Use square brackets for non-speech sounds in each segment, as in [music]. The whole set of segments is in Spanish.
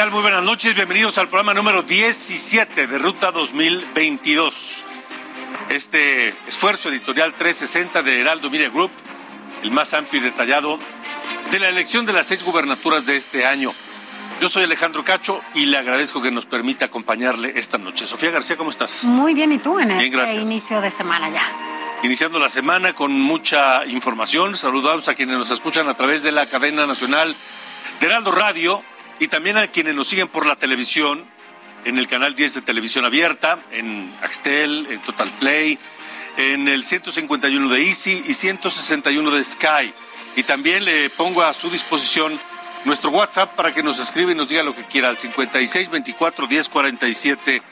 tal? Muy buenas noches. Bienvenidos al programa número 17 de Ruta 2022. Este esfuerzo editorial 360 de Heraldo Media Group, el más amplio y detallado de la elección de las seis gubernaturas de este año. Yo soy Alejandro Cacho y le agradezco que nos permita acompañarle esta noche. Sofía García, ¿cómo estás? Muy bien, ¿y tú en Bien, este gracias. inicio de semana ya? Iniciando la semana con mucha información, saludamos a quienes nos escuchan a través de la cadena nacional de Heraldo Radio y también a quienes nos siguen por la televisión, en el canal 10 de Televisión Abierta, en Axtel, en Total Play, en el 151 de Easy y 161 de Sky. Y también le pongo a su disposición nuestro WhatsApp para que nos escriba y nos diga lo que quiera al 56 24 10 47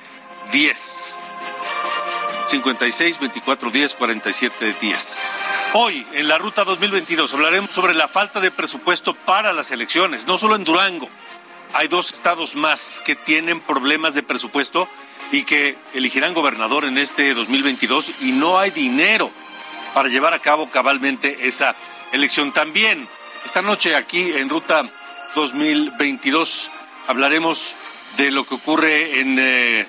10. 56 24 10 47 10. Hoy, en la ruta 2022, hablaremos sobre la falta de presupuesto para las elecciones, no solo en Durango. Hay dos estados más que tienen problemas de presupuesto y que elegirán gobernador en este 2022 y no hay dinero para llevar a cabo cabalmente esa elección. También, esta noche aquí en Ruta 2022 hablaremos de lo que ocurre en eh,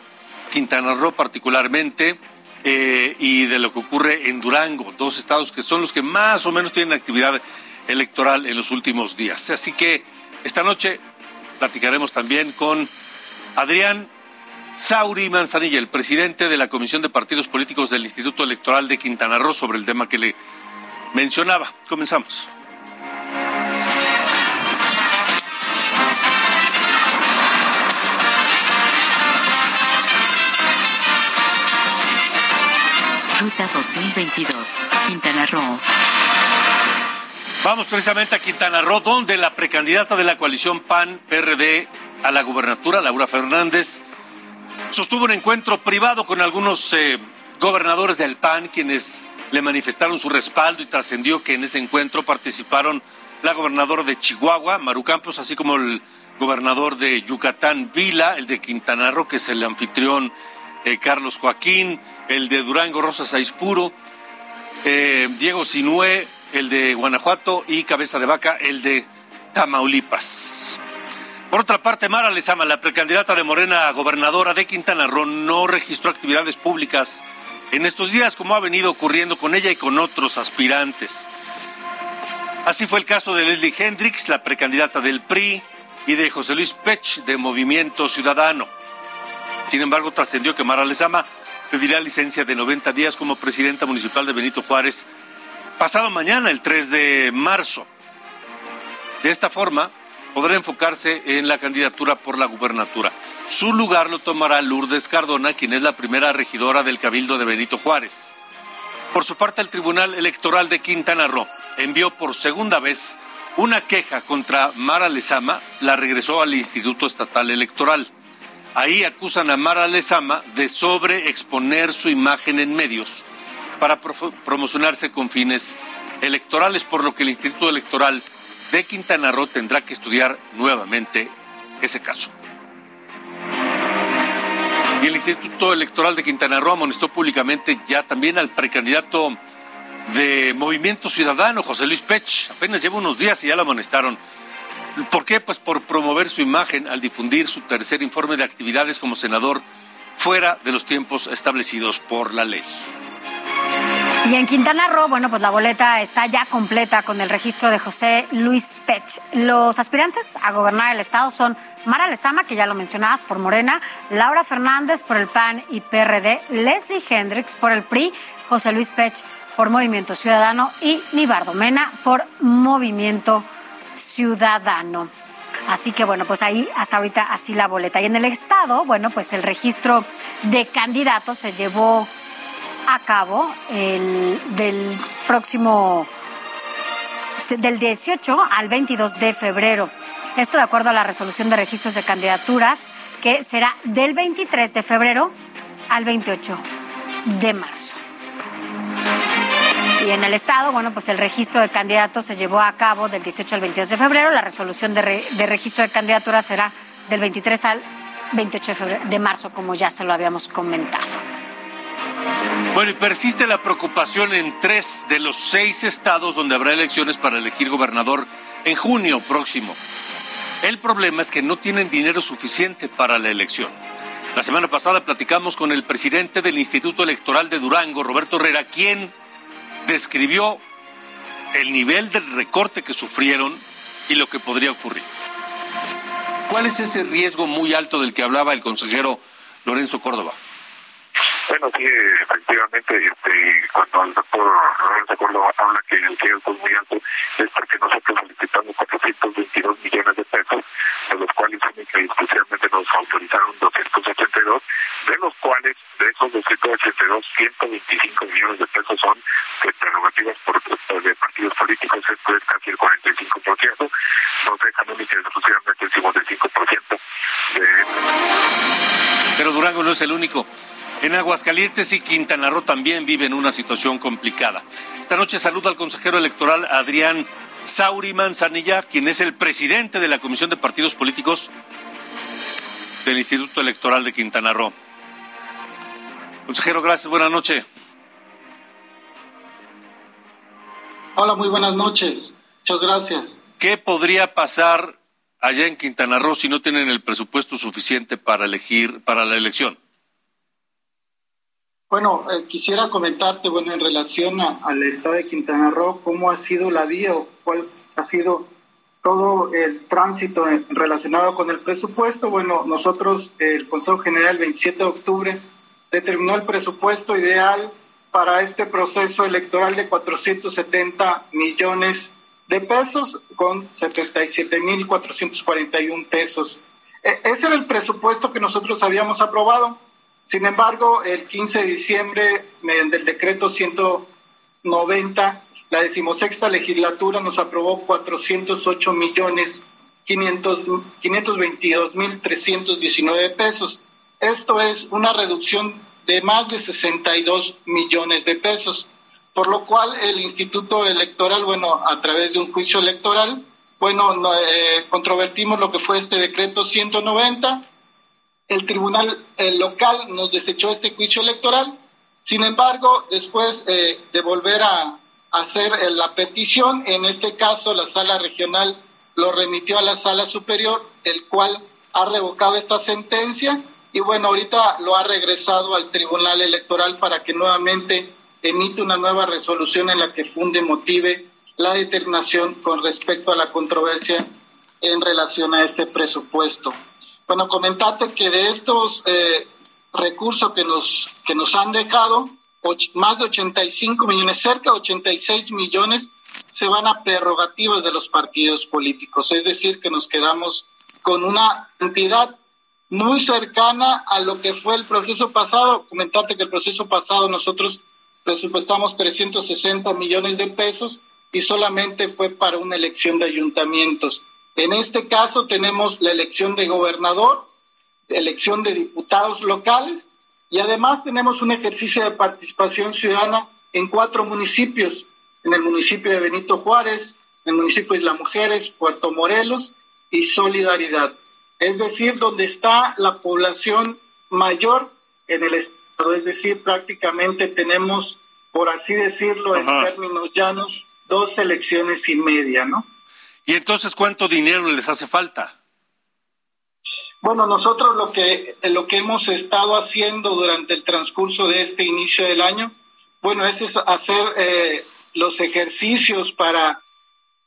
Quintana Roo particularmente eh, y de lo que ocurre en Durango, dos estados que son los que más o menos tienen actividad electoral en los últimos días. Así que esta noche platicaremos también con Adrián Sauri Manzanilla, el presidente de la Comisión de Partidos Políticos del Instituto Electoral de Quintana Roo, sobre el tema que le mencionaba. Comenzamos. Ruta 2022, Quintana Roo. Vamos precisamente a Quintana Roo, donde la precandidata de la coalición PAN-PRD a la gubernatura, Laura Fernández, sostuvo un encuentro privado con algunos eh, gobernadores del PAN, quienes le manifestaron su respaldo y trascendió que en ese encuentro participaron la gobernadora de Chihuahua, Maru Campos, así como el gobernador de Yucatán, Vila, el de Quintana Roo, que es el anfitrión eh, Carlos Joaquín, el de Durango, Rosa Saispuro, eh, Diego Sinué, el de Guanajuato y Cabeza de Vaca, el de Tamaulipas. Por otra parte, Mara Lezama, la precandidata de Morena a gobernadora de Quintana Roo, no registró actividades públicas en estos días, como ha venido ocurriendo con ella y con otros aspirantes. Así fue el caso de Leslie Hendricks, la precandidata del PRI, y de José Luis Pech, de Movimiento Ciudadano. Sin embargo, trascendió que Mara Lezama pedirá licencia de 90 días como presidenta municipal de Benito Juárez pasado mañana, el 3 de marzo. De esta forma, podrá enfocarse en la candidatura por la gubernatura. Su lugar lo tomará Lourdes Cardona, quien es la primera regidora del Cabildo de Benito Juárez. Por su parte, el Tribunal Electoral de Quintana Roo envió por segunda vez una queja contra Mara Lezama, la regresó al Instituto Estatal Electoral. Ahí acusan a Mara Lezama de sobreexponer su imagen en medios para pro- promocionarse con fines electorales, por lo que el Instituto Electoral de Quintana Roo tendrá que estudiar nuevamente ese caso. Y el Instituto Electoral de Quintana Roo amonestó públicamente ya también al precandidato de Movimiento Ciudadano, José Luis Pech. Apenas lleva unos días y ya lo amonestaron. ¿Por qué? Pues por promover su imagen al difundir su tercer informe de actividades como senador fuera de los tiempos establecidos por la ley. Y en Quintana Roo, bueno, pues la boleta está ya completa con el registro de José Luis Pech. Los aspirantes a gobernar el estado son Mara Lezama, que ya lo mencionabas, por Morena, Laura Fernández por el PAN y PRD, Leslie Hendricks por el PRI, José Luis Pech por Movimiento Ciudadano y Nibardo Mena por Movimiento Ciudadano. Así que bueno, pues ahí hasta ahorita así la boleta. Y en el estado, bueno, pues el registro de candidatos se llevó a cabo el, del próximo, del 18 al 22 de febrero. Esto de acuerdo a la resolución de registros de candidaturas, que será del 23 de febrero al 28 de marzo. Y en el Estado, bueno, pues el registro de candidatos se llevó a cabo del 18 al 22 de febrero. La resolución de, de registro de candidaturas será del 23 al 28 de, febrero, de marzo, como ya se lo habíamos comentado. Bueno, y persiste la preocupación en tres de los seis estados donde habrá elecciones para elegir gobernador en junio próximo. El problema es que no tienen dinero suficiente para la elección. La semana pasada platicamos con el presidente del Instituto Electoral de Durango, Roberto Herrera, quien describió el nivel del recorte que sufrieron y lo que podría ocurrir. ¿Cuál es ese riesgo muy alto del que hablaba el consejero Lorenzo Córdoba? Bueno, sí, efectivamente, este, cuando el doctor Lorenzo Córdoba habla que el riesgo es muy alto, es porque nosotros solicitamos 422 millones de pesos, de los cuales única y exclusivamente nos autorizaron 282, de los cuales, de esos 282, 125 millones de pesos son de prerrogativas por, de partidos políticos, esto es casi el 45%, nos dejan única y exclusivamente el 55% de... Pero Durango no es el único. En Aguascalientes y Quintana Roo también viven una situación complicada. Esta noche saluda al consejero electoral Adrián Sauri Manzanilla, quien es el presidente de la Comisión de Partidos Políticos del Instituto Electoral de Quintana Roo. Consejero, gracias, buenas noches. Hola, muy buenas noches. Muchas gracias. ¿Qué podría pasar allá en Quintana Roo si no tienen el presupuesto suficiente para elegir para la elección? Bueno, eh, quisiera comentarte, bueno, en relación al estado de Quintana Roo, cómo ha sido la vía o cuál ha sido todo el tránsito relacionado con el presupuesto. Bueno, nosotros, el Consejo General, el 27 de octubre, determinó el presupuesto ideal para este proceso electoral de 470 millones de pesos con 77.441 pesos. E ese era el presupuesto que nosotros habíamos aprobado sin embargo, el 15 de diciembre, mediante el decreto 190, la decimosexta legislatura nos aprobó 408 millones 522 mil 319 pesos. Esto es una reducción de más de 62 millones de pesos, por lo cual el Instituto Electoral, bueno, a través de un juicio electoral, bueno, eh, controvertimos lo que fue este decreto 190 el tribunal local nos desechó este juicio electoral. Sin embargo, después eh, de volver a, hacer eh, la petición, en este caso la sala regional lo remitió a la sala superior, el cual ha revocado esta sentencia y bueno, ahorita lo ha regresado al tribunal electoral para que nuevamente emite una nueva resolución en la que funde motive la determinación con respecto a la controversia en relación a este presupuesto. Bueno, comentarte que de estos eh, recursos que nos, que nos han dejado, más de 85 millones, cerca de 86 millones, se van a prerrogativas de los partidos políticos. Es decir, que nos quedamos con una cantidad muy cercana a lo que fue el proceso pasado. Comentarte que el proceso pasado nosotros presupuestamos 360 millones de pesos y solamente fue para una elección de ayuntamientos. En este caso tenemos la elección de gobernador, elección de diputados locales y además tenemos un ejercicio de participación ciudadana en cuatro municipios, en el municipio de Benito Juárez, en el municipio de Isla Mujeres, Puerto Morelos y Solidaridad. Es decir, donde está la población mayor en el estado, es decir, prácticamente tenemos, por así decirlo, en términos llanos, dos elecciones y media, ¿no? ¿Y entonces cuánto dinero les hace falta? Bueno, nosotros lo que, lo que hemos estado haciendo durante el transcurso de este inicio del año, bueno, es hacer eh, los ejercicios para,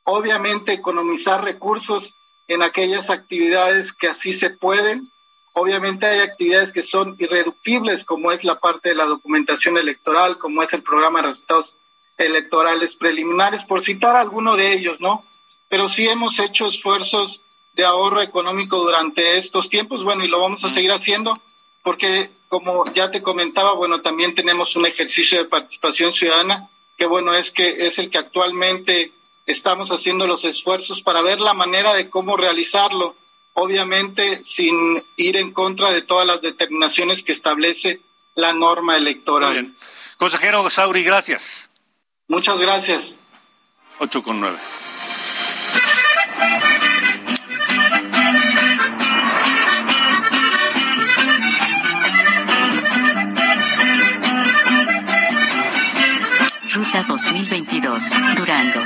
obviamente, economizar recursos en aquellas actividades que así se pueden. Obviamente hay actividades que son irreductibles, como es la parte de la documentación electoral, como es el programa de resultados electorales preliminares, por citar alguno de ellos, ¿no? Pero sí hemos hecho esfuerzos de ahorro económico durante estos tiempos, bueno, y lo vamos a seguir haciendo porque como ya te comentaba, bueno, también tenemos un ejercicio de participación ciudadana, que bueno, es que es el que actualmente estamos haciendo los esfuerzos para ver la manera de cómo realizarlo, obviamente sin ir en contra de todas las determinaciones que establece la norma electoral. bien. Consejero Sauri, gracias. Muchas gracias. 8 con 9. Ruta 2022, Durango.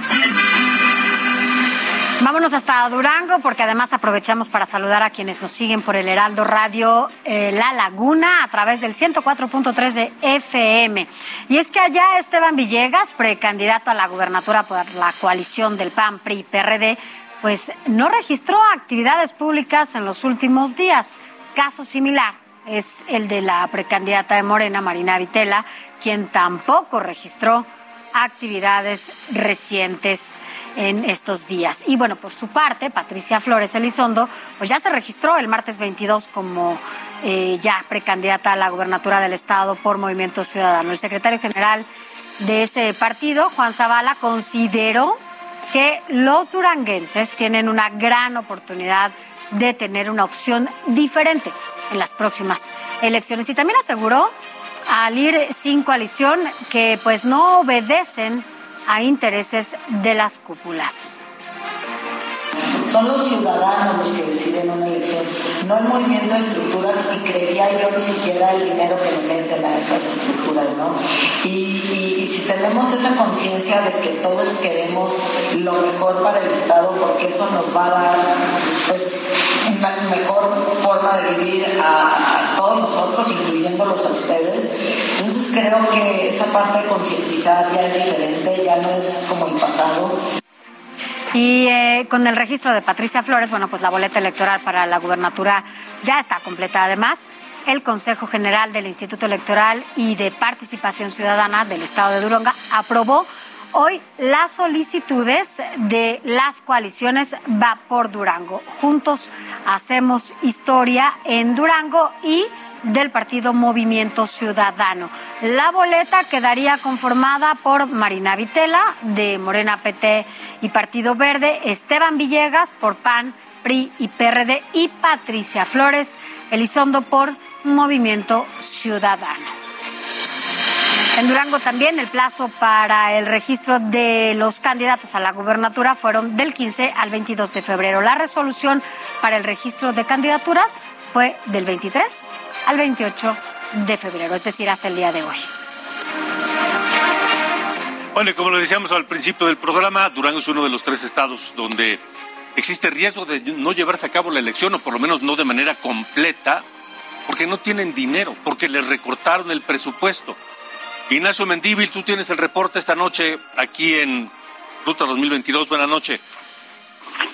Vámonos hasta Durango porque además aprovechamos para saludar a quienes nos siguen por el Heraldo Radio eh, La Laguna a través del 104.3 de FM. Y es que allá Esteban Villegas, precandidato a la gubernatura por la coalición del PAN, PRI, PRD, pues no registró actividades públicas en los últimos días. Caso similar es el de la precandidata de Morena, Marina Vitela, quien tampoco registró actividades recientes en estos días. Y bueno, por su parte, Patricia Flores Elizondo, pues ya se registró el martes 22 como eh, ya precandidata a la gubernatura del Estado por Movimiento Ciudadano. El secretario general de ese partido, Juan Zavala, consideró que los duranguenses tienen una gran oportunidad de tener una opción diferente en las próximas elecciones. Y también aseguró al ir sin coalición que pues no obedecen a intereses de las cúpulas. Son los ciudadanos los que deciden una elección, no el movimiento de estructuras y creería yo ni siquiera el dinero que le meten a esas estructuras, ¿no? Y, y- si tenemos esa conciencia de que todos queremos lo mejor para el Estado, porque eso nos va a dar pues, una mejor forma de vivir a, a todos nosotros, incluyéndolos a ustedes, entonces creo que esa parte de concientizar ya es diferente, ya no es como el pasado. Y eh, con el registro de Patricia Flores, bueno, pues la boleta electoral para la gubernatura ya está completa. Además, el Consejo General del Instituto Electoral y de Participación Ciudadana del Estado de Durango aprobó hoy las solicitudes de las coaliciones Va por Durango. Juntos hacemos historia en Durango y del partido Movimiento Ciudadano. La boleta quedaría conformada por Marina Vitela, de Morena PT y Partido Verde, Esteban Villegas por PAN, PRI y PRD y Patricia Flores Elizondo por Movimiento Ciudadano. En Durango también el plazo para el registro de los candidatos a la gubernatura fueron del 15 al 22 de febrero. La resolución para el registro de candidaturas fue del 23 al 28 de febrero, es decir, hasta el día de hoy. Bueno, y como lo decíamos al principio del programa, Durango es uno de los tres estados donde existe riesgo de no llevarse a cabo la elección, o por lo menos no de manera completa, porque no tienen dinero, porque les recortaron el presupuesto. Ignacio Mendívil, tú tienes el reporte esta noche aquí en Ruta 2022. Buenas noches.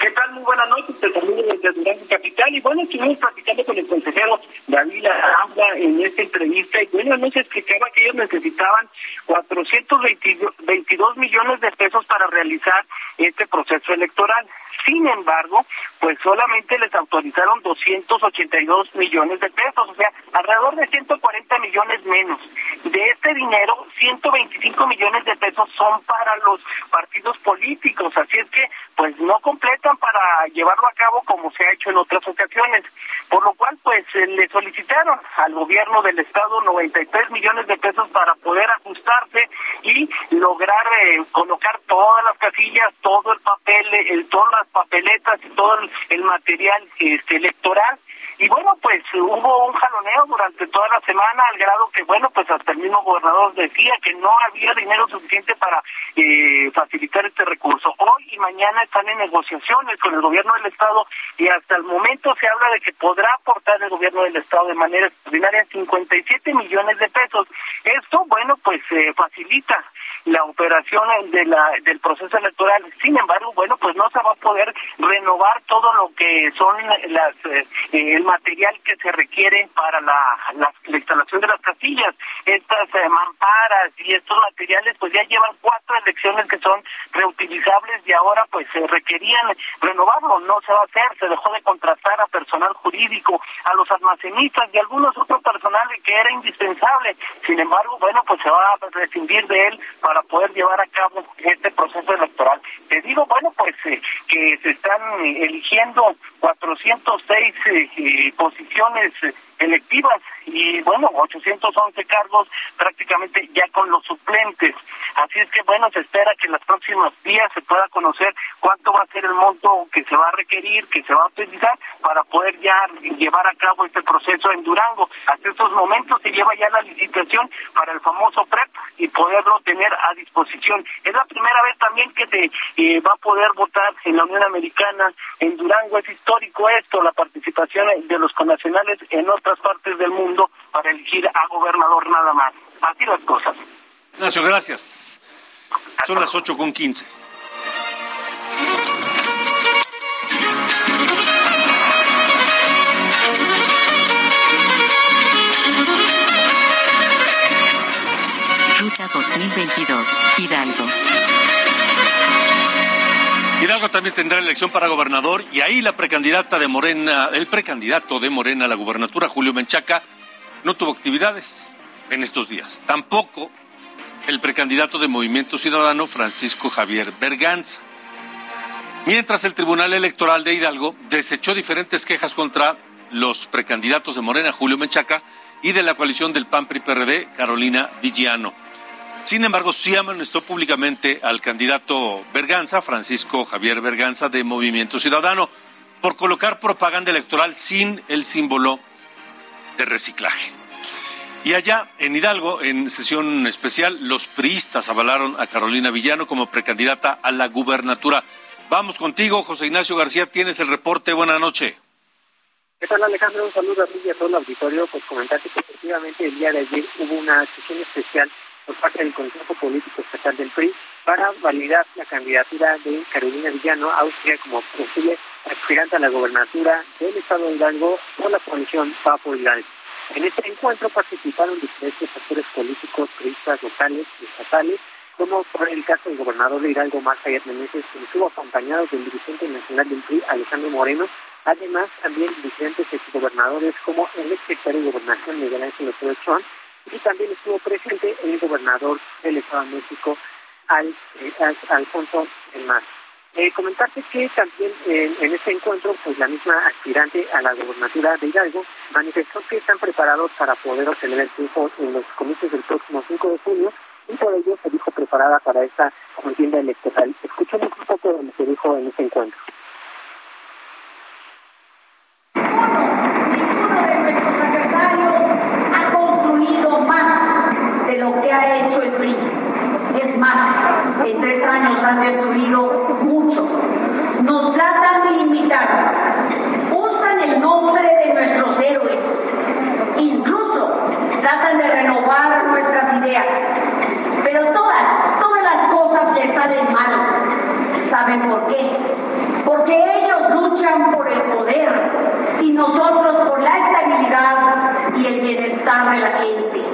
¿Qué tal? Muy buenas noches, te saludo desde Durango Capital. Y bueno, estuvimos platicando con el consejero David Arambla en esta entrevista y bueno, nos explicaba que ellos necesitaban 422 millones de pesos para realizar este proceso electoral. Sin embargo, pues solamente les autorizaron 282 millones de pesos, o sea, alrededor de 140 millones menos. De este dinero, 125 millones de pesos son para los partidos políticos, así es que pues no completan para llevarlo a cabo como se ha hecho en otras ocasiones. Por lo cual, pues eh, le solicitaron al gobierno del estado 93 millones de pesos para poder ajustarse y lograr eh, colocar todas las casillas, todo el papel, el, todas las papeletas y todo el, el material este, electoral. Y bueno, pues hubo un jaloneo durante toda la semana al grado que, bueno, pues hasta el mismo gobernador decía que no había dinero suficiente para eh, facilitar este recurso. Hoy y mañana están en negociaciones con el gobierno del Estado y hasta el momento se habla de que podrá aportar el gobierno del Estado de manera extraordinaria 57 millones de pesos. Esto, bueno, pues eh, facilita la operación de la, del proceso electoral. Sin embargo, bueno, pues no se va a poder renovar todo lo que son las eh, el material que se requiere para la, la, instalación de las casillas. Estas eh, mamparas y estos materiales pues ya llevan cuatro elecciones que son reutilizables y ahora pues se requerían renovarlo. No se va a hacer, se dejó de contratar a personal jurídico, a los almacenistas y algunos otros personales que era indispensable. Sin embargo, bueno, pues se va a prescindir de él poder llevar a cabo este proceso electoral. Te digo, bueno, pues eh, que se están eligiendo 406 eh, posiciones electivas y bueno, 811 cargos prácticamente ya con los suplentes. Así es que bueno, se espera que en los próximos días se pueda conocer cuánto va a ser el monto que se va a requerir, que se va a utilizar para poder ya llevar a cabo este proceso en Durango. Hasta estos momentos se lleva ya la licitación para el famoso PREP y poderlo tener a disposición. Es la primera vez también que se eh, va a poder votar en la Unión Americana en Durango. Es histórico esto, la participación de los connacionales en otras partes del mundo para elegir a gobernador nada más. Así las cosas. Ignacio, gracias. Son las ocho con quince. Ruta 2022, Hidalgo. Hidalgo también tendrá elección para gobernador y ahí la precandidata de Morena, el precandidato de Morena a la gubernatura, Julio Menchaca, no tuvo actividades en estos días. Tampoco el precandidato de Movimiento Ciudadano, Francisco Javier Berganza. Mientras el Tribunal Electoral de Hidalgo desechó diferentes quejas contra los precandidatos de Morena, Julio Menchaca, y de la coalición del PAN-PRI-PRD, Carolina Villano. Sin embargo, sí amonestó públicamente al candidato Berganza, Francisco Javier Berganza, de Movimiento Ciudadano, por colocar propaganda electoral sin el símbolo de reciclaje. Y allá, en Hidalgo, en sesión especial, los priistas avalaron a Carolina Villano como precandidata a la gubernatura. Vamos contigo, José Ignacio García, tienes el reporte. Buenas noches. ¿Qué tal, Alejandro? Un saludo a ti y a todo el auditorio. Pues comentarte que efectivamente el día de ayer hubo una sesión especial por parte del Consejo Político Estatal del PRI para validar la candidatura de Carolina Villano Austria como posible aspirante a la gobernatura del Estado de Hidalgo por la coalición Papo Hidalgo. En este encuentro participaron diferentes actores políticos, turistas locales y estatales, como por el caso del gobernador de Hidalgo, Marta Meneses, quien estuvo acompañado del dirigente nacional del PRI, Alejandro Moreno, además también diferentes exgobernadores como el exsecretario de Gobernación, Miguel Ángel López y también estuvo presente el gobernador del Estado de México, al, eh, Alfonso El Mar. Eh, comentarte que también en este encuentro, pues la misma aspirante a la gobernatura de Hidalgo manifestó que están preparados para poder obtener el triunfo en los comicios del próximo 5 de junio y por ello se dijo preparada para esta contienda electoral. Escuchemos un poco de lo que dijo en este encuentro. Ninguno de nuestros adversarios ha construido más de lo que ha hecho el PRI. Es más, en tres años han destruido mucho. Nos tratan de imitar. Usan el nombre de nuestros héroes. Incluso tratan de renovar nuestras ideas. Pero todas, todas las cosas les salen mal. ¿Saben por qué? Porque ellos luchan por el poder y nosotros por la estabilidad y el bienestar de la gente.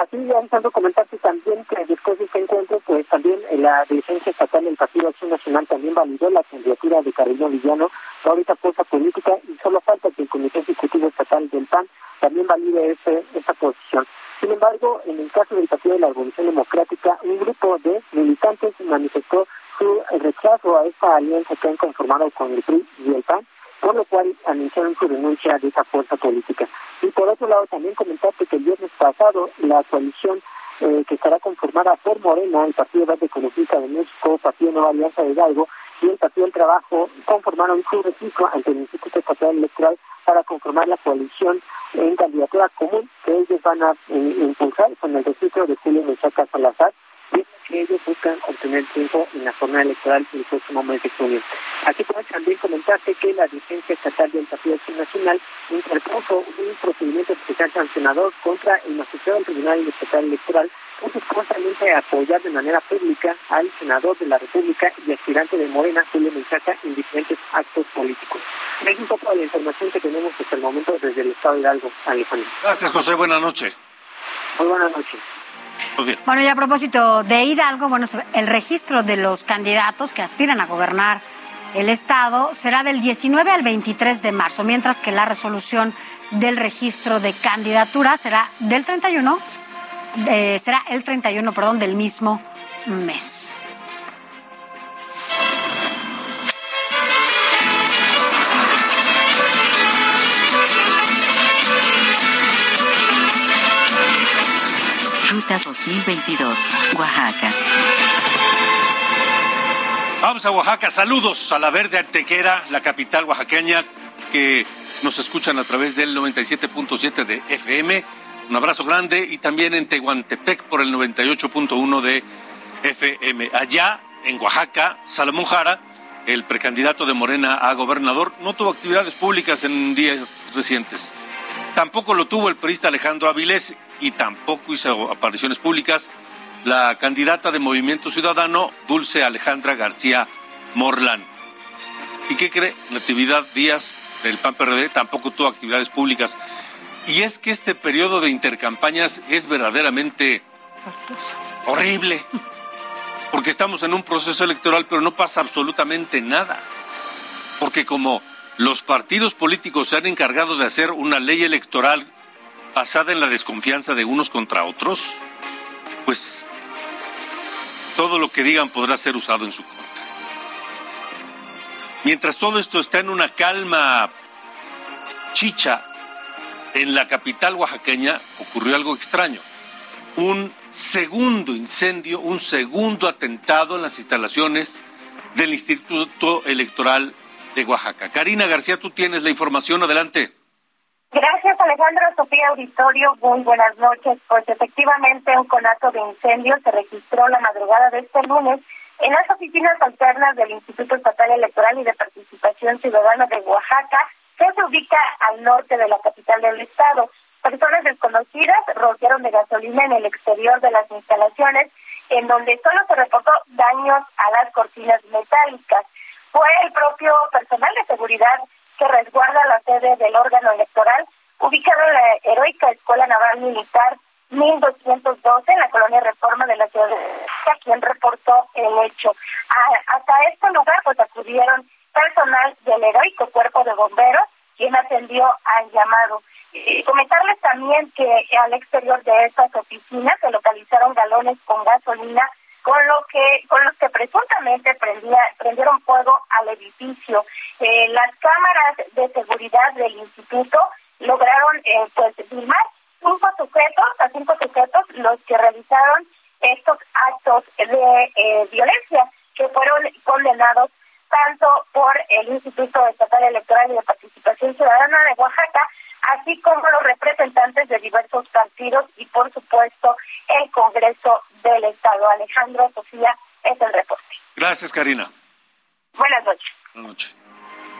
Así, avanzando, comentarte también que después de este encuentro, pues también la dirigencia estatal del Partido Acción Nacional también validó la candidatura de Carolina Villano, ahorita fuerza política, y solo falta que el Comité Ejecutivo Estatal del PAN también valide ese, esa posición. Sin embargo, en el caso del Partido de la Revolución Democrática, un grupo de militantes manifestó su rechazo a esta alianza que han conformado con el PRI y el PAN, por lo cual anunciaron su renuncia de esa fuerza política. Y por otro lado, también comentarte que el viernes pasado la coalición eh, que estará conformada por Morena, el Partido Verde Ecologista de México, Partido Nueva Alianza de Hidalgo y el Partido del Trabajo conformaron su registro ante el Instituto Estatal Electoral para conformar la coalición en candidatura común que ellos van a eh, impulsar con el registro de Julio Mechaca Salazar que ellos buscan obtener tiempo en la jornada electoral el próximo mes de junio. Aquí puedes también comentarte que la dirigencia estatal del Partido Acción Nacional interpuso un procedimiento especial sancionador contra el magistrado del Tribunal Estatal Electoral, constantemente a apoyar de manera pública al senador de la República y aspirante de Morena, Julio Menchaca, en diferentes actos políticos. Es un poco la información que tenemos hasta el momento desde el Estado de Hidalgo, Alejandro. Gracias, José. Buenas noches. Muy buenas noches. Bueno, y a propósito de Hidalgo, bueno, el registro de los candidatos que aspiran a gobernar el Estado será del 19 al 23 de marzo, mientras que la resolución del registro de candidatura será del 31, eh, será el 31, perdón, del mismo mes. Ruta 2022, Oaxaca. Vamos a Oaxaca. Saludos a la Verde Antequera, la capital oaxaqueña, que nos escuchan a través del 97.7 de FM. Un abrazo grande y también en Tehuantepec por el 98.1 de FM. Allá, en Oaxaca, Salomón Jara, el precandidato de Morena a gobernador, no tuvo actividades públicas en días recientes. Tampoco lo tuvo el periodista Alejandro Avilés y tampoco hizo apariciones públicas la candidata de Movimiento Ciudadano, Dulce Alejandra García Morlán. ¿Y qué cree? Natividad Díaz del PAN PRD tampoco tuvo actividades públicas. Y es que este periodo de intercampañas es verdaderamente horrible. Porque estamos en un proceso electoral, pero no pasa absolutamente nada. Porque como los partidos políticos se han encargado de hacer una ley electoral basada en la desconfianza de unos contra otros, pues todo lo que digan podrá ser usado en su contra. Mientras todo esto está en una calma chicha, en la capital oaxaqueña ocurrió algo extraño. Un segundo incendio, un segundo atentado en las instalaciones del Instituto Electoral de Oaxaca. Karina García, tú tienes la información, adelante. Gracias, Alejandro Sofía Auditorio. Muy buenas noches. Pues efectivamente, un conato de incendio se registró la madrugada de este lunes en las oficinas alternas del Instituto Estatal Electoral y de Participación Ciudadana de Oaxaca, que se ubica al norte de la capital del estado. Personas desconocidas rociaron de gasolina en el exterior de las instalaciones, en donde solo se reportó daños a las cortinas metálicas. Fue el propio personal de seguridad que resguarda la sede del órgano electoral, ubicado en la heroica Escuela Naval Militar 1212 en la colonia Reforma de la ciudad de quien reportó el hecho. hasta este lugar pues acudieron personal del heroico cuerpo de bomberos, quien atendió al llamado. comentarles también que al exterior de estas oficinas se localizaron galones con gasolina con lo que con los que presuntamente prendía, prendieron fuego al edificio. Eh, las cámaras de seguridad del instituto lograron eh, pues filmar cinco sujetos, a cinco sujetos los que realizaron estos actos de eh, violencia que fueron condenados tanto por el Instituto Estatal Electoral y de Participación Ciudadana de Oaxaca así como los representantes de diversos partidos y, por supuesto, el Congreso del Estado. Alejandro Sofía es el reporte. Gracias, Karina. Buenas noches. Buenas noches.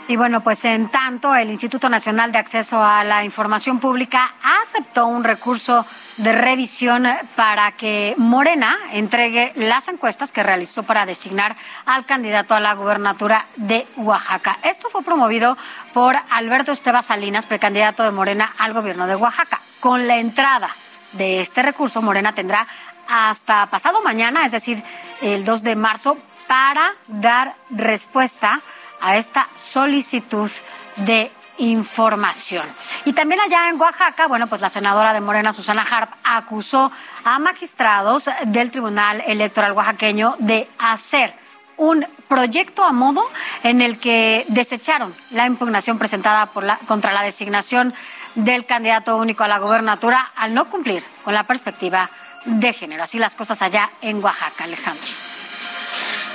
Y bueno, pues en tanto, el Instituto Nacional de Acceso a la Información Pública aceptó un recurso de revisión para que Morena entregue las encuestas que realizó para designar al candidato a la gubernatura de Oaxaca. Esto fue promovido por Alberto Esteba Salinas, precandidato de Morena al gobierno de Oaxaca. Con la entrada de este recurso, Morena tendrá hasta pasado mañana, es decir, el 2 de marzo, para dar respuesta a esta solicitud de información. Y también allá en Oaxaca, bueno, pues la senadora de Morena, Susana Harp, acusó a magistrados del Tribunal Electoral oaxaqueño de hacer un proyecto a modo en el que desecharon la impugnación presentada contra la designación del candidato único a la gobernatura al no cumplir con la perspectiva de género. Así las cosas allá en Oaxaca, Alejandro.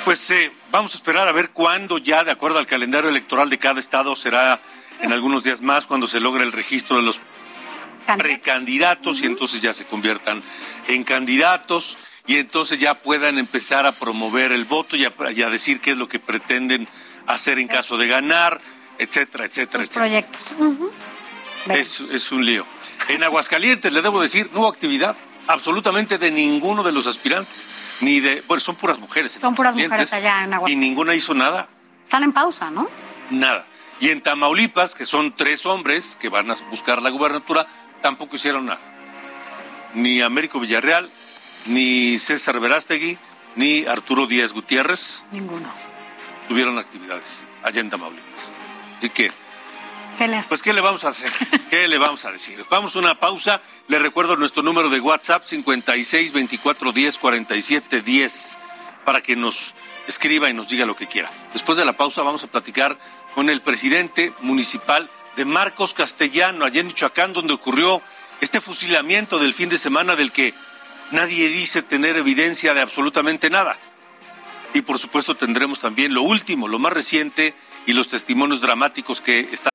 Pues eh, vamos a esperar a ver cuándo ya, de acuerdo al calendario electoral de cada estado, será en algunos días más cuando se logre el registro de los precandidatos y entonces ya se conviertan en candidatos y entonces ya puedan empezar a promover el voto y a, decir qué es lo que pretenden hacer en caso de ganar, etcétera, etcétera, Los proyectos. es, es un lío. En Aguascalientes, le debo decir, no hubo actividad. Absolutamente de ninguno de los aspirantes, ni de, bueno, son puras mujeres. Son puras mujeres allá en Y ninguna hizo nada. Están en pausa, ¿no? Nada. Y en Tamaulipas, que son tres hombres que van a buscar la gubernatura, tampoco hicieron nada. Ni Américo Villarreal, ni César Verástegui, ni Arturo Díaz Gutiérrez. Ninguno. Tuvieron actividades allá en Tamaulipas. Así que ¿Qué le pues, ¿qué le vamos a hacer? [laughs] ¿Qué le vamos a decir? Vamos a una pausa. Le recuerdo nuestro número de WhatsApp, 56 24 10 47 10, para que nos escriba y nos diga lo que quiera. Después de la pausa vamos a platicar con el presidente municipal de Marcos Castellano, allá en Michoacán, donde ocurrió este fusilamiento del fin de semana del que nadie dice tener evidencia de absolutamente nada. Y por supuesto tendremos también lo último, lo más reciente y los testimonios dramáticos que están.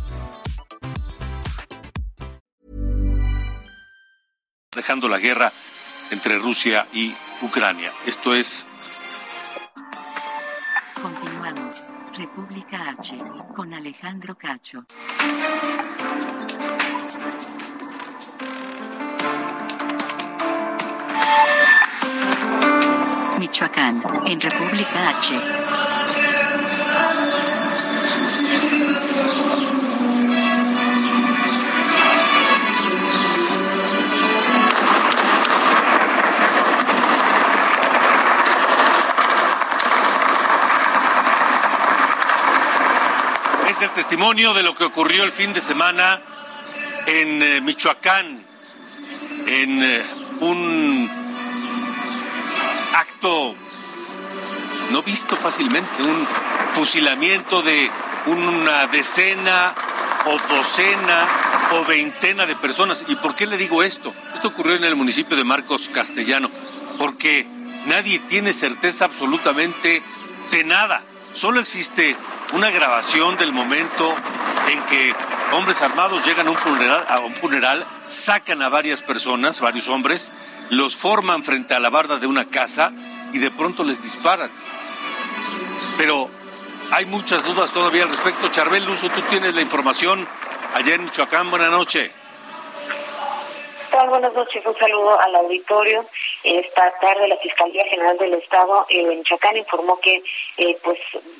Dejando la guerra entre Rusia y Ucrania. Esto es. Continuamos. República H. Con Alejandro Cacho. Michoacán, en República H. Es el testimonio de lo que ocurrió el fin de semana en eh, Michoacán, en eh, un acto no visto fácilmente, un fusilamiento de una decena o docena o veintena de personas. ¿Y por qué le digo esto? Esto ocurrió en el municipio de Marcos Castellano, porque nadie tiene certeza absolutamente de nada. Solo existe una grabación del momento en que hombres armados llegan a un funeral, a un funeral sacan a varias personas, varios hombres, los forman frente a la barda de una casa y de pronto les disparan. Pero hay muchas dudas todavía al respecto. Charbel Luso, tú tienes la información allá en Michoacán. Buenas noches. Buenas noches, un saludo al auditorio. Esta tarde la Fiscalía General del Estado eh, en Michoacán informó que eh, pues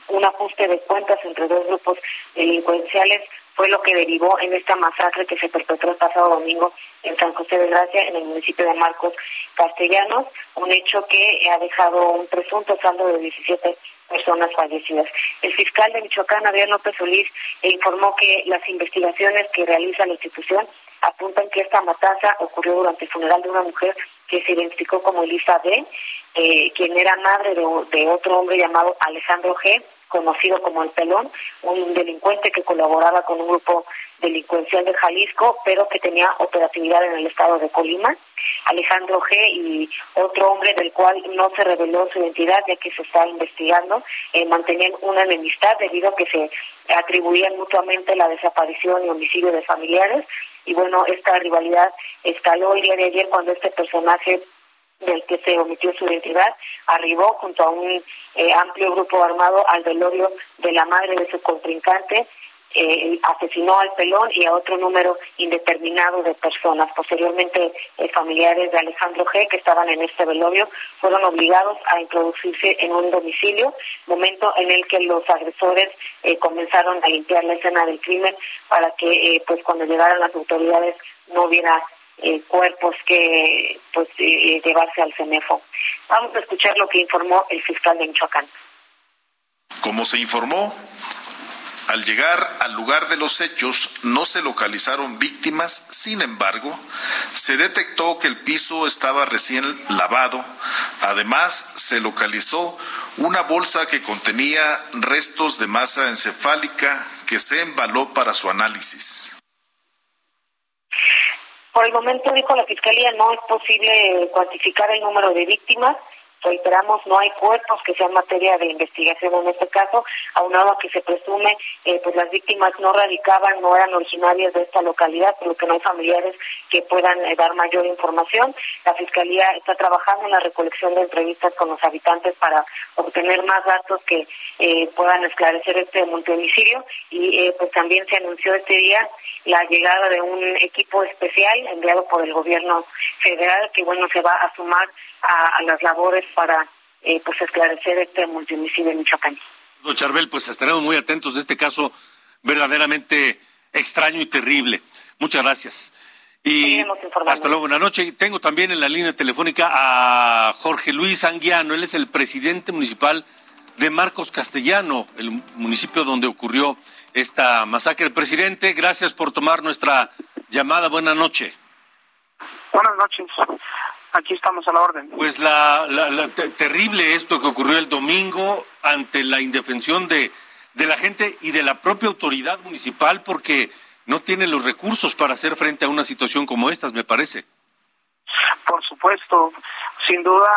un ajuste de cuentas entre dos grupos delincuenciales fue lo que derivó en esta masacre que se perpetró el pasado domingo en San José de Gracia, en el municipio de Marcos Castellanos, un hecho que ha dejado un presunto saldo de 17 personas fallecidas. El fiscal de Michoacán, Adrián López Solís, informó que las investigaciones que realiza la institución apuntan que esta matanza ocurrió durante el funeral de una mujer que se identificó como Elisa B., eh, quien era madre de, de otro hombre llamado Alejandro G., conocido como el Pelón, un delincuente que colaboraba con un grupo delincuencial de Jalisco, pero que tenía operatividad en el estado de Colima. Alejandro G. y otro hombre del cual no se reveló su identidad ya que se está investigando, eh, mantenían una enemistad debido a que se atribuían mutuamente la desaparición y homicidio de familiares. Y bueno, esta rivalidad escaló el día de ayer cuando este personaje del que se omitió su identidad, arribó junto a un eh, amplio grupo armado al velorio de la madre de su contrincante, eh, asesinó al pelón y a otro número indeterminado de personas. Posteriormente, eh, familiares de Alejandro G., que estaban en este velorio, fueron obligados a introducirse en un domicilio, momento en el que los agresores comenzaron a limpiar la escena del crimen para que, pues, cuando llegaran las autoridades no hubiera eh, cuerpos que pues eh, llevarse al CENEFO. Vamos a escuchar lo que informó el fiscal de Michoacán. Como se informó, al llegar al lugar de los hechos no se localizaron víctimas, sin embargo, se detectó que el piso estaba recién lavado. Además, se localizó una bolsa que contenía restos de masa encefálica que se embaló para su análisis. Por el momento, dijo la Fiscalía, no es posible cuantificar el número de víctimas reiteramos, no hay cuerpos que sean materia de investigación en este caso, aunado a que se presume, eh, pues las víctimas no radicaban, no eran originarias de esta localidad, por lo que no hay familiares que puedan eh, dar mayor información. La Fiscalía está trabajando en la recolección de entrevistas con los habitantes para obtener más datos que eh, puedan esclarecer este multihomicidio y pues también se anunció este día la llegada de un equipo especial enviado por el gobierno federal que bueno se va a sumar a, las labores para eh, pues esclarecer este multimicidio en Michoacán. Don Charbel, pues estaremos muy atentos de este caso verdaderamente extraño y terrible. Muchas gracias. Y hasta luego, buenas noches. Tengo también en la línea telefónica a Jorge Luis Anguiano, él es el presidente municipal de Marcos Castellano, el municipio donde ocurrió esta masacre. Presidente, gracias por tomar nuestra llamada. Buenas noches. Buenas noches. Aquí estamos a la orden. Pues la, terrible esto que ocurrió el domingo ante la indefensión de, de la gente y de la propia autoridad municipal porque no tiene los recursos para hacer frente a una situación como esta, me parece. Por supuesto, sin duda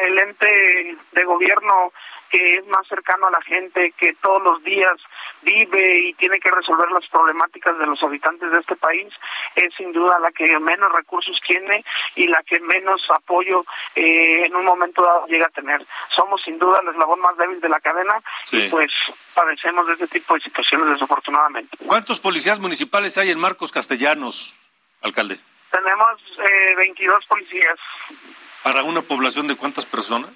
el ente de gobierno que es más cercano a la gente, que todos los días vive y tiene que resolver las problemáticas de los habitantes de este país, es sin duda la que menos recursos tiene y la que menos apoyo eh, en un momento dado llega a tener. Somos sin duda el eslabón más débil de la cadena y pues padecemos de este tipo de situaciones desafortunadamente. ¿Cuántos policías municipales hay en Marcos Castellanos, alcalde? Tenemos eh, 22 policías. ¿Para una población de cuántas personas?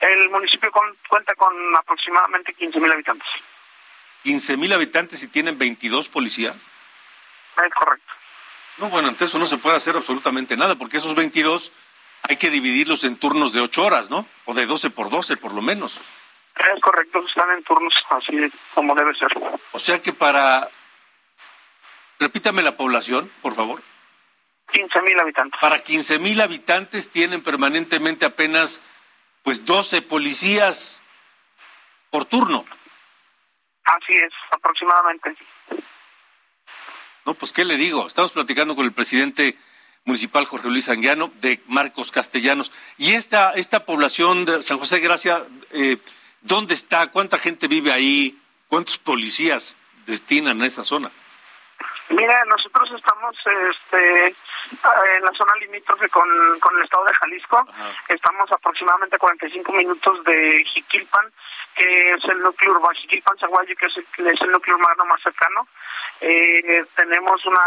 El municipio cuenta con aproximadamente 15.000 habitantes. 15.000 habitantes y tienen 22 policías. Es correcto. No, bueno, entonces eso no se puede hacer absolutamente nada, porque esos 22 hay que dividirlos en turnos de 8 horas, ¿no? O de 12 por 12, por lo menos. Es correcto, están en turnos así como debe ser. O sea que para... Repítame la población, por favor. 15.000 habitantes. Para 15.000 habitantes tienen permanentemente apenas pues 12 policías por turno. Así es, aproximadamente. No, pues qué le digo, estamos platicando con el presidente municipal Jorge Luis Anguiano de Marcos Castellanos. Y esta, esta población de San José de Gracia, eh, ¿dónde está? ¿Cuánta gente vive ahí? ¿Cuántos policías destinan a esa zona? Mira, nosotros estamos este, en la zona limítrofe con, con el estado de Jalisco. Estamos aproximadamente a 45 minutos de Jiquilpan que es el núcleo urbano, Zaguayo, que es el, es el núcleo urbano más cercano. Eh, tenemos una,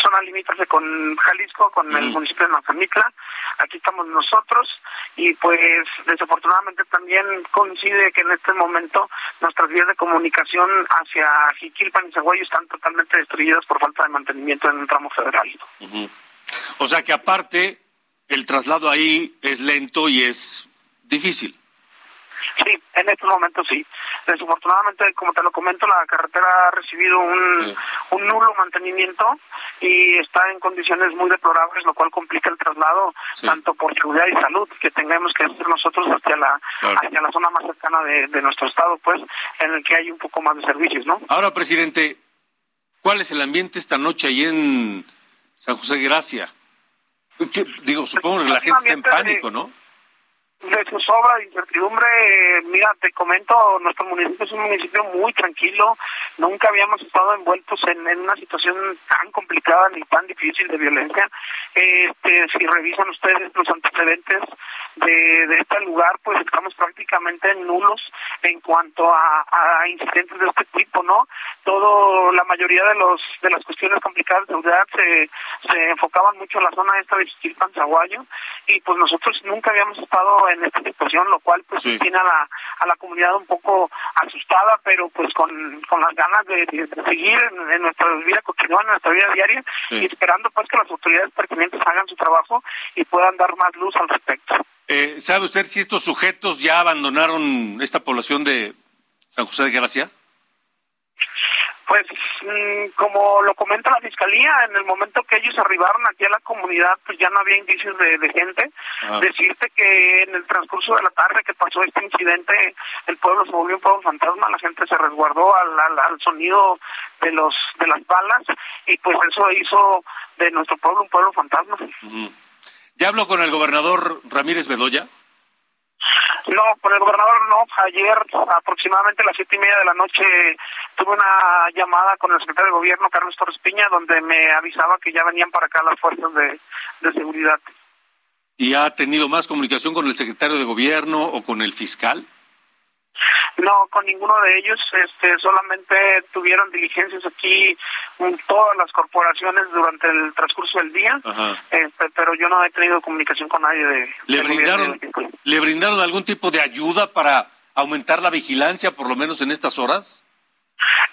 zona limítrofe con Jalisco, con el municipio de Mazamitla. Aquí estamos nosotros y pues desafortunadamente también coincide que en este momento nuestras vías de comunicación hacia Jiquilpan y Zaguayo están totalmente destruidas por falta de mantenimiento en el tramo federal. O sea que aparte el traslado ahí es lento y es difícil. Sí, en estos momentos sí. Desafortunadamente, como te lo comento, la carretera ha recibido un, un nulo mantenimiento y está en condiciones muy deplorables, lo cual complica el traslado tanto por seguridad y salud que tengamos que hacer nosotros hacia la hacia la zona más cercana de, de nuestro estado, pues, en el que hay un poco más de servicios, ¿no? Ahora, presidente, ¿cuál es el ambiente esta noche ahí en San José de Gracia? digo, supongo que la gente está en pánico, ¿no? De su sobra de incertidumbre, mira, te comento, nuestro municipio es un municipio muy tranquilo, nunca habíamos estado envueltos en, una situación tan complicada ni tan difícil de violencia. Este, si revisan ustedes los antecedentes de, de este lugar, pues estamos prácticamente nulos en cuanto a, a incidentes de este tipo, ¿no? Todo, la mayoría de los de las cuestiones complicadas de seguridad se, se enfocaban mucho en la zona esta de Chichilpan, Zaguayo, y pues nosotros nunca habíamos estado en esta situación, lo cual pues tiene a la, a la comunidad un poco asustada, pero pues con, con las ganas de, seguir en, nuestra vida cotidiana, en nuestra vida diaria, y esperando pues que las autoridades pertinentes hagan su trabajo y puedan dar más luz al respecto. Eh, ¿Sabe usted si estos sujetos ya abandonaron esta población de San José de Gracia? Pues mm, como lo comenta la fiscalía, en el momento que ellos arribaron aquí a la comunidad, pues ya no había indicios de, gente. Ah. Decirte que en el transcurso de la tarde que pasó este incidente, el pueblo se volvió un pueblo fantasma, la gente se resguardó al, al, al sonido de los de las balas y pues eso hizo de nuestro pueblo un pueblo fantasma. ¿Ya habló con el gobernador Ramírez Bedoya? No, con el gobernador no. Ayer, aproximadamente a las siete y media de la noche, tuve una llamada con el secretario de gobierno, Carlos Torres Piña, donde me avisaba que ya venían para acá las fuerzas de, de seguridad. ¿Y ha tenido más comunicación con el secretario de gobierno o con el fiscal? No, con ninguno de ellos, este, solamente tuvieron diligencias aquí mm, todas las corporaciones durante el transcurso del día, Ajá. este, pero yo no he tenido comunicación con nadie de. ¿Le brindaron, gobierno. ¿Le brindaron algún tipo de ayuda para aumentar la vigilancia, por lo menos en estas horas?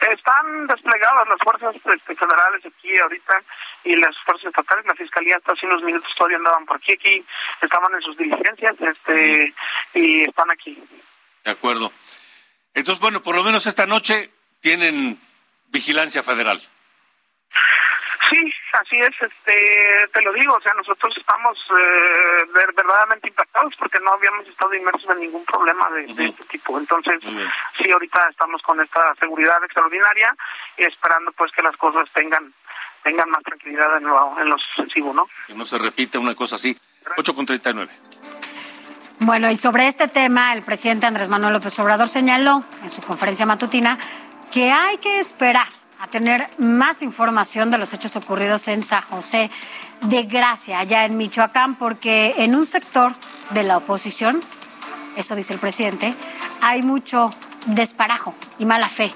Están desplegadas las fuerzas este, federales aquí ahorita y las fuerzas estatales. La fiscalía hasta hace unos minutos todavía andaban por aquí, aquí estaban en sus diligencias, este, y están aquí. De acuerdo. Entonces, bueno, por lo menos esta noche tienen vigilancia federal. Sí, así es, este, te lo digo, o sea, nosotros estamos eh, ver- verdaderamente impactados porque no habíamos estado inmersos en ningún problema de, de este tipo. Entonces, sí, ahorita estamos con esta seguridad extraordinaria y esperando pues que las cosas tengan tengan más tranquilidad en lo, en lo sucesivo, ¿no? Que no se repita una cosa así. 8 con 39. Bueno, y sobre este tema, el presidente Andrés Manuel López Obrador señaló en su conferencia matutina que hay que esperar a tener más información de los hechos ocurridos en San José de Gracia, allá en Michoacán, porque en un sector de la oposición, eso dice el presidente, hay mucho desparajo y mala fe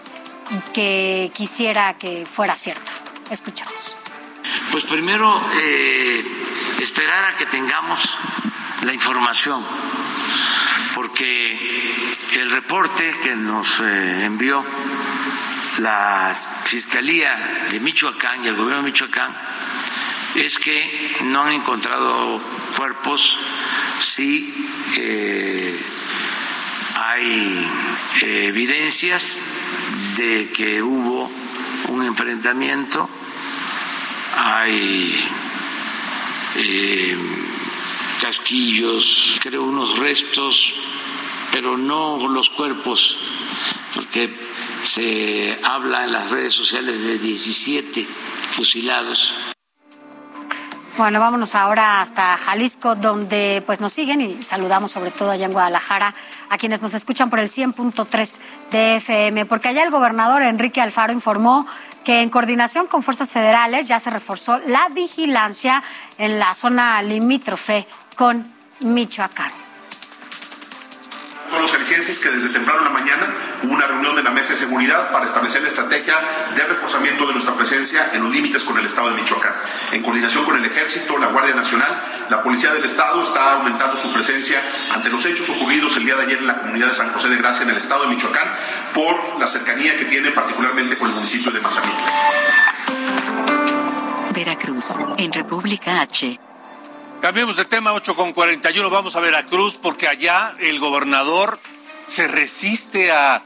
que quisiera que fuera cierto. Escuchamos. Pues primero eh, esperar a que tengamos la información, porque el reporte que nos eh, envió la Fiscalía de Michoacán y el Gobierno de Michoacán es que no han encontrado cuerpos, sí eh, hay evidencias de que hubo un enfrentamiento, hay eh, casquillos, creo unos restos, pero no los cuerpos, porque se habla en las redes sociales de 17 fusilados. Bueno, vámonos ahora hasta Jalisco, donde pues nos siguen y saludamos sobre todo allá en Guadalajara a quienes nos escuchan por el 100.3 de FM, porque allá el gobernador Enrique Alfaro informó que en coordinación con fuerzas federales ya se reforzó la vigilancia en la zona limítrofe con Michoacán. Con los jaliscienses que desde temprano en la mañana hubo una reunión de la mesa de seguridad para establecer la estrategia de reforzamiento de nuestra presencia en los límites con el estado de Michoacán. En coordinación con el ejército, la Guardia Nacional, la Policía del Estado está aumentando su presencia ante los hechos ocurridos el día de ayer en la comunidad de San José de Gracia en el estado de Michoacán por la cercanía que tiene particularmente con el municipio de Mazamitla. Veracruz, en República H. Cambiemos de tema, 8 con 41. Vamos a Veracruz porque allá el gobernador se resiste a,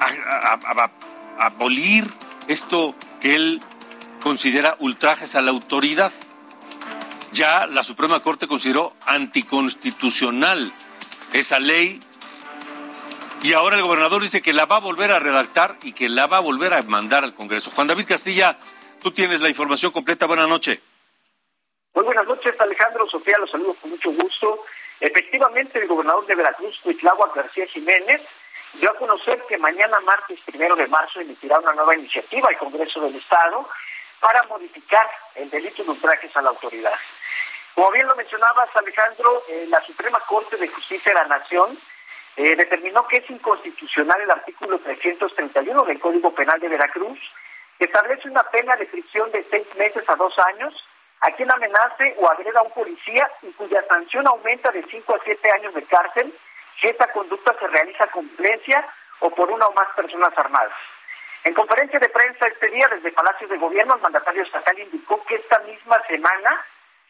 a, abolir esto que él considera ultrajes a la autoridad. Ya la Suprema Corte consideró anticonstitucional esa ley y ahora el gobernador dice que la va a volver a redactar y que la va a volver a mandar al Congreso. Juan David Castilla, tú tienes la información completa. Buenas noches. Muy buenas noches, Alejandro. Sofía, los saludo con mucho gusto. Efectivamente, el gobernador de Veracruz, Cuitláhuac García Jiménez, dio a conocer que mañana, martes primero de marzo, emitirá una nueva iniciativa al Congreso del Estado para modificar el delito de ultrajes a la autoridad. Como bien lo mencionabas, Alejandro, eh, la Suprema Corte de Justicia de la Nación eh, determinó que es inconstitucional el artículo 331 del Código Penal de Veracruz, que establece una pena de prisión de seis meses a dos años a quien amenace o agreda a un policía y cuya sanción aumenta de 5 a 7 años de cárcel si esta conducta se realiza con violencia o por una o más personas armadas. En conferencia de prensa este día desde Palacio de Gobierno, el mandatario estatal indicó que esta misma semana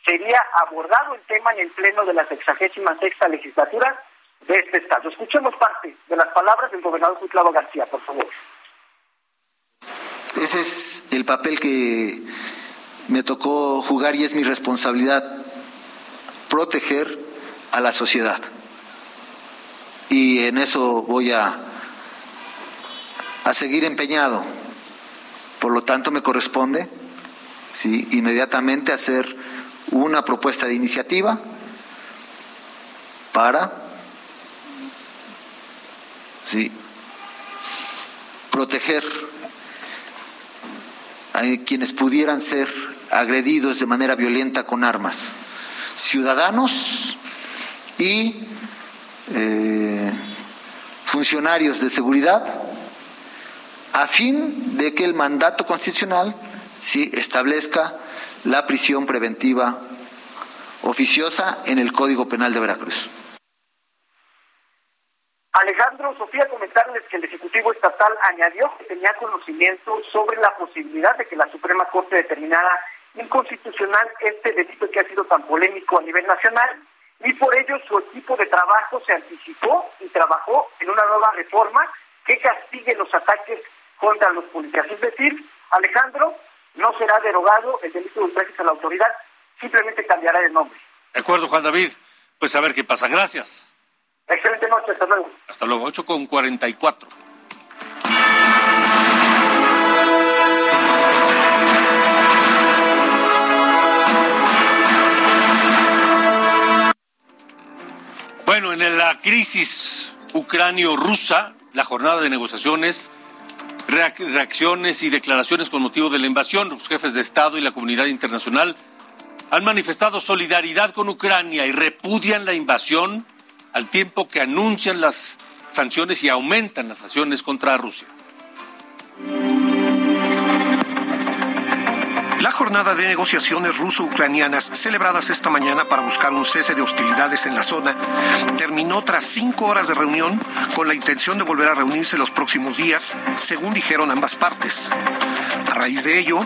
sería abordado el tema en el Pleno de la 66 legislatura de este Estado. Escuchemos parte de las palabras del gobernador Cuitlavo García, por favor. ese es el papel que me tocó jugar y es mi responsabilidad, proteger a la sociedad. Y en eso voy a, a seguir empeñado. Por lo tanto, me corresponde ¿sí? inmediatamente hacer una propuesta de iniciativa para ¿sí? proteger a quienes pudieran ser agredidos de manera violenta con armas, ciudadanos y eh, funcionarios de seguridad, a fin de que el mandato constitucional sí establezca la prisión preventiva oficiosa en el Código Penal de Veracruz. Alejandro, Sofía, comentarles que el Ejecutivo Estatal añadió que tenía conocimiento sobre la posibilidad de que la Suprema Corte determinara inconstitucional este delito que ha sido tan polémico a nivel nacional y por ello su equipo de trabajo se anticipó y trabajó en una nueva reforma que castigue los ataques contra los policías. Es decir, Alejandro, no será derogado el delito de ultrajes a la autoridad, simplemente cambiará de nombre. De acuerdo, Juan David. Pues a ver qué pasa. Gracias. Excelente noche, hasta luego. Hasta luego, 8 con 44. Bueno, en la crisis ucranio-rusa, la jornada de negociaciones, reacciones y declaraciones con motivo de la invasión, los jefes de Estado y la comunidad internacional han manifestado solidaridad con Ucrania y repudian la invasión al tiempo que anuncian las sanciones y aumentan las sanciones contra Rusia. Jornada de negociaciones ruso-ucranianas celebradas esta mañana para buscar un cese de hostilidades en la zona terminó tras cinco horas de reunión con la intención de volver a reunirse los próximos días, según dijeron ambas partes. A raíz de ello,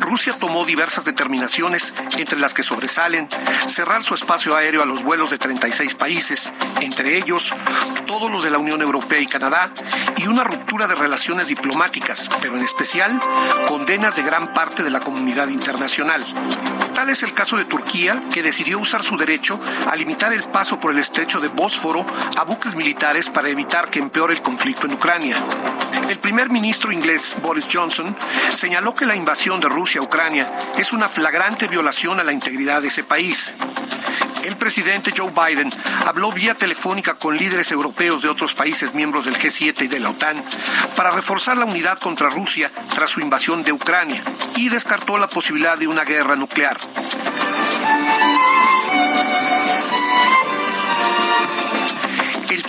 Rusia tomó diversas determinaciones, entre las que sobresalen cerrar su espacio aéreo a los vuelos de 36 países, entre ellos todos los de la Unión Europea y Canadá, y una ruptura de relaciones diplomáticas, pero en especial condenas de gran parte de la comunidad internacional. Tal es el caso de Turquía, que decidió usar su derecho a limitar el paso por el estrecho de Bósforo a buques militares para evitar que empeore el conflicto en Ucrania. El primer ministro inglés Boris Johnson señaló que la invasión de Rusia a Ucrania es una flagrante violación a la integridad de ese país. El presidente Joe Biden habló vía telefónica con líderes europeos de otros países miembros del G7 y de la OTAN para reforzar la unidad contra Rusia tras su invasión de Ucrania y descartó la posibilidad de una guerra nuclear.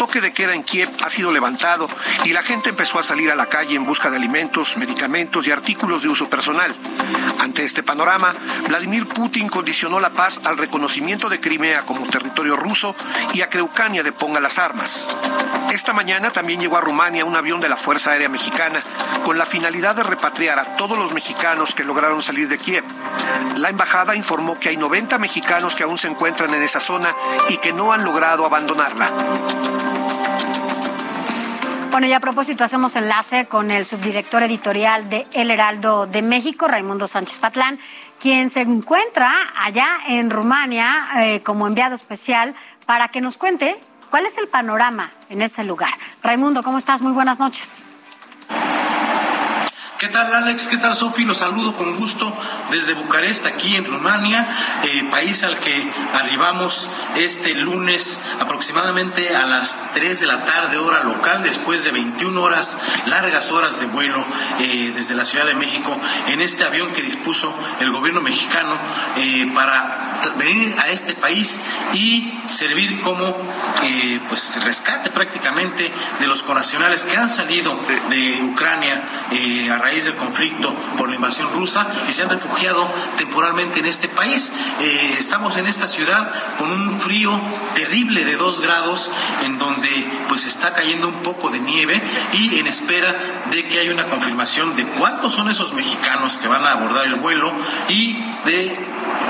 Toque de queda en Kiev ha sido levantado y la gente empezó a salir a la calle en busca de alimentos, medicamentos y artículos de uso personal. Ante este panorama, Vladimir Putin condicionó la paz al reconocimiento de Crimea como territorio ruso y a que Ucrania deponga las armas. Esta mañana también llegó a Rumania un avión de la Fuerza Aérea Mexicana con la finalidad de repatriar a todos los mexicanos que lograron salir de Kiev. La embajada informó que hay 90 mexicanos que aún se encuentran en esa zona y que no han logrado abandonarla. Bueno, y a propósito, hacemos enlace con el subdirector editorial de El Heraldo de México, Raimundo Sánchez Patlán, quien se encuentra allá en Rumania eh, como enviado especial para que nos cuente cuál es el panorama en ese lugar. Raimundo, ¿cómo estás? Muy buenas noches. ¿Qué tal Alex? ¿Qué tal Sofi? Los saludo con gusto desde Bucarest, aquí en Rumania, eh, país al que arribamos este lunes aproximadamente a las 3 de la tarde hora local, después de 21 horas, largas horas de vuelo eh, desde la Ciudad de México en este avión que dispuso el gobierno mexicano eh, para venir a este país y servir como pues rescate prácticamente de los conacionales que han salido de Ucrania a raíz del conflicto por la invasión rusa y se han refugiado temporalmente en este país. Eh, estamos en esta ciudad con un frío terrible de dos grados en donde pues está cayendo un poco de nieve y en espera de que haya una confirmación de cuántos son esos mexicanos que van a abordar el vuelo y de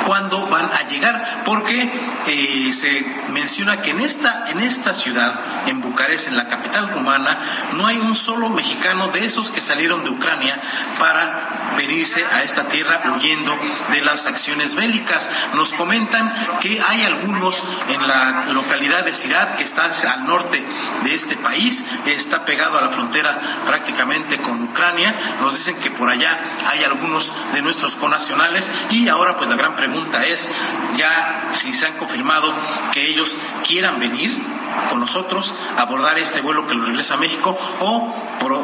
cuándo van a llegar, porque eh, se menciona que en esta, en esta ciudad, en Bucarest, en la capital rumana, no hay un solo mexicano de esos que salieron de Ucrania para venirse a esta tierra huyendo de las acciones bélicas. Nos comentan que hay algunos en la localidad de Sirat, que está al norte de este país, está pegado a la frontera prácticamente con Ucrania. Nos dicen que por allá hay algunos de nuestros conacionales y ahora pues la gran pregunta es ya si se han confirmado que ellos quieran venir con nosotros abordar este vuelo que los regresa a México o por,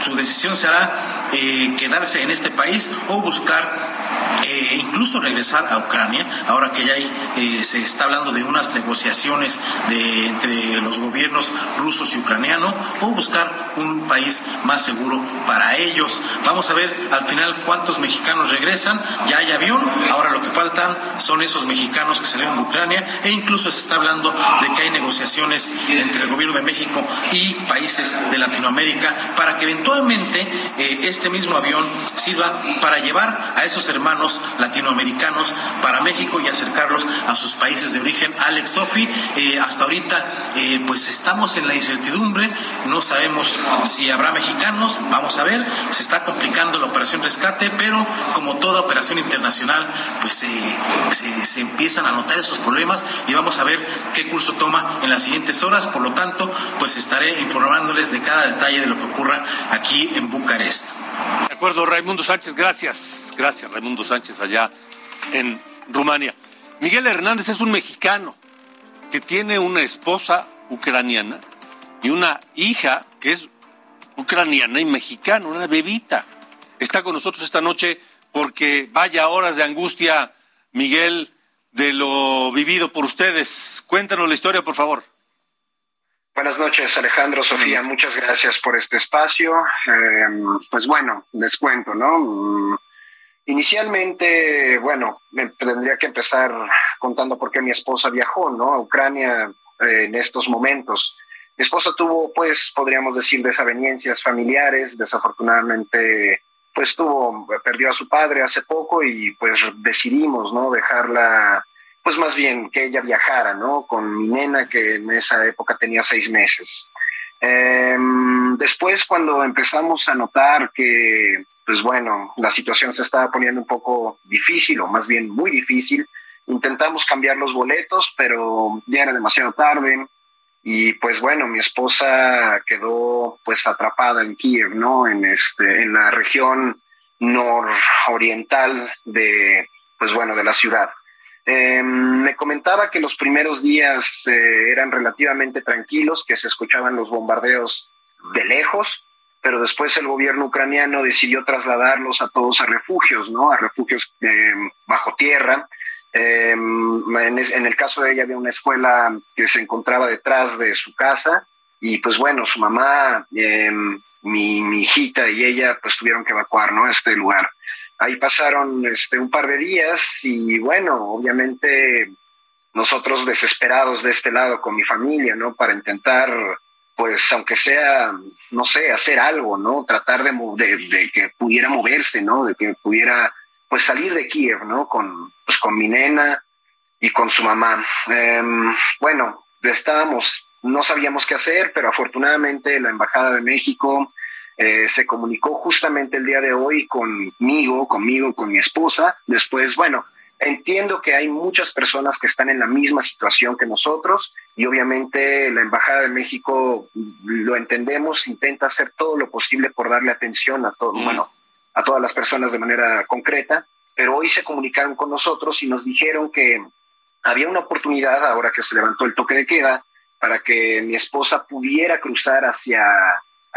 su decisión será eh, quedarse en este país o buscar eh, incluso regresar a Ucrania, ahora que ya hay, eh, se está hablando de unas negociaciones de, entre los gobiernos rusos y ucranianos, o buscar un país más seguro para ellos. Vamos a ver al final cuántos mexicanos regresan, ya hay avión, ahora lo que faltan son esos mexicanos que salieron de Ucrania, e incluso se está hablando de que hay negociaciones entre el gobierno de México y países de Latinoamérica para que eventualmente eh, este mismo avión sirva para llevar a esos hermanos latinoamericanos para México y acercarlos a sus países de origen. Alex Sofi, eh, hasta ahorita eh, pues estamos en la incertidumbre, no sabemos si habrá mexicanos, vamos a ver, se está complicando la operación rescate, pero como toda operación internacional, pues se, se empiezan a notar esos problemas y vamos a ver qué curso toma en las siguientes horas. Por lo tanto, pues estaré informándoles de cada detalle de lo que ocurra aquí en Bucarest. De acuerdo, Raimundo Sánchez, gracias. Gracias, Raimundo Sánchez, allá en Rumania. Miguel Hernández es un mexicano que tiene una esposa ucraniana y una hija que es ucraniana y mexicana, una bebita. Está con nosotros esta noche porque vaya horas de angustia, Miguel, de lo vivido por ustedes. Cuéntanos la historia, por favor. Buenas noches, Alejandro, Sofía, muchas gracias por este espacio. Em, pues bueno, les cuento, ¿no? Mm, inicialmente, bueno, me tendría que empezar contando por qué mi esposa viajó, ¿no? A Ucrania eh, en estos momentos. Mi esposa tuvo, pues, podríamos decir, desavenencias familiares, desafortunadamente, pues tuvo, perdió a su padre hace poco y pues decidimos, ¿no? Dejarla pues más bien que ella viajara, ¿no? Con mi nena que en esa época tenía seis meses. Em, después, cuando empezamos a notar que, pues bueno, la situación se estaba poniendo un poco difícil, o más bien muy difícil, intentamos cambiar los boletos, pero ya era demasiado tarde. Y pues bueno, mi esposa quedó pues atrapada en Kiev, ¿no? En, este, en la región nororiental de, pues bueno, de la ciudad. Eh, me comentaba que los primeros días eh, eran relativamente tranquilos, que se escuchaban los bombardeos de lejos, pero después el gobierno ucraniano decidió trasladarlos a todos a refugios, ¿no? A refugios em, bajo tierra. Em, en, el caso de ella había una escuela que se encontraba detrás de su casa y pues bueno, su mamá, mi, mi, hijita y ella pues tuvieron que evacuar, ¿no? Este lugar. Ahí pasaron este, un par de días y bueno, obviamente nosotros desesperados de este lado con mi familia, ¿no? Para intentar, pues, aunque sea, no sé, hacer algo, ¿no? Tratar de, de, que pudiera moverse, ¿no? De que pudiera, pues, salir de Kiev, ¿no? Con, pues, con mi nena y con su mamá. Em, bueno, estábamos, no sabíamos qué hacer, pero afortunadamente la Embajada de México eh, se comunicó justamente el día de hoy conmigo, conmigo, con mi esposa. Después, bueno, entiendo que hay muchas personas que están en la misma situación que nosotros y obviamente la Embajada de México lo entendemos, intenta hacer todo lo posible por darle atención a todo, bueno, a todas las personas de manera concreta, pero hoy se comunicaron con nosotros y nos dijeron que había una oportunidad ahora que se levantó el toque de queda para que mi esposa pudiera cruzar hacia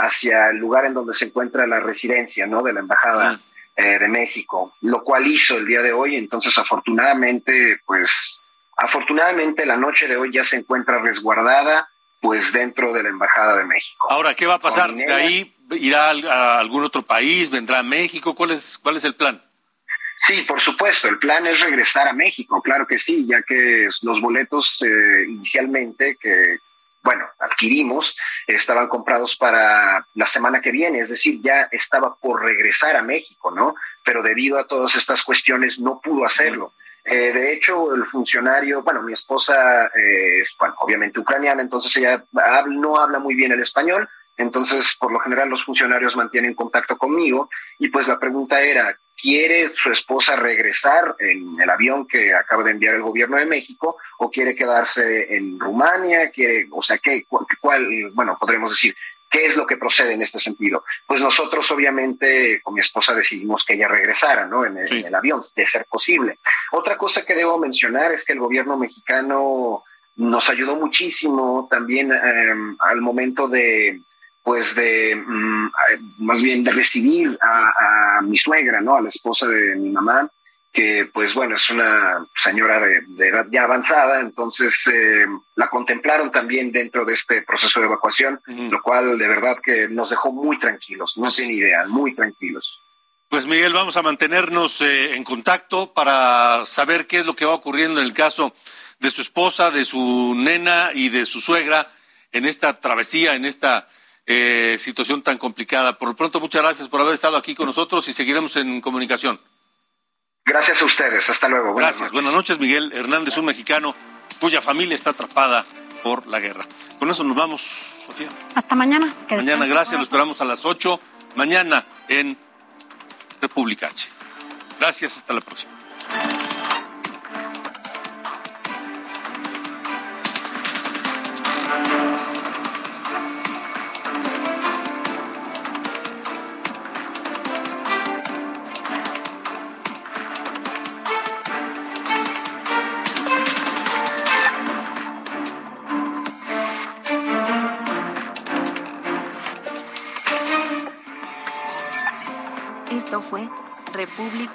hacia el lugar en donde se encuentra la residencia ¿no? de la Embajada eh, de México, lo cual hizo el día de hoy. Entonces, afortunadamente, pues, afortunadamente la noche de hoy ya se encuentra resguardada pues dentro de la Embajada de México. Ahora, ¿qué va a pasar? ¿De ahí irá a algún otro país? ¿Vendrá a México? ¿Cuál es, cuál es el plan? Sí, por supuesto, el plan es regresar a México, claro que sí, ya que los boletos eh, inicialmente que bueno, adquirimos, estaban comprados para la semana que viene, es decir, ya estaba por regresar a México, ¿no? Pero debido a todas estas cuestiones no pudo hacerlo. Eh, de hecho, el funcionario, bueno, mi esposa es, bueno, obviamente ucraniana, entonces ella no habla muy bien el español, entonces, por lo general, los funcionarios mantienen contacto conmigo y pues la pregunta era, ¿quiere su esposa regresar en el avión que acaba de enviar el gobierno de México o quiere quedarse en Rumania? ¿Quiere, o sea, ¿qué, cuál, bueno, podremos decir, ¿qué es lo que procede en este sentido? Pues nosotros, obviamente, con mi esposa decidimos que ella regresara, ¿no? En el, avión, de ser posible. Otra cosa que debo mencionar es que el gobierno mexicano nos ayudó muchísimo también em, al momento de pues de mm, más bien de recibir a, mi suegra, ¿no? A la esposa de mi mamá, que pues bueno, es una señora de, edad ya avanzada, entonces eh, la contemplaron también dentro de este proceso de evacuación, lo cual de verdad que nos dejó muy tranquilos, no pues tiene idea, muy tranquilos. Pues Miguel, vamos a mantenernos eh, en contacto para saber qué es lo que va ocurriendo en el caso de su esposa, de su nena y de su suegra en esta travesía, en esta eh, situación tan complicada. Por lo pronto, muchas gracias por haber estado aquí con nosotros y seguiremos en comunicación. Gracias a ustedes. Hasta luego. Buenas gracias. Buenas noches, Miguel Hernández, un mexicano cuya familia está atrapada por la guerra. Con eso nos vamos, Sofía. Hasta mañana. mañana, gracias. Lo esperamos a las 8. Mañana en República H. Gracias. Hasta la próxima.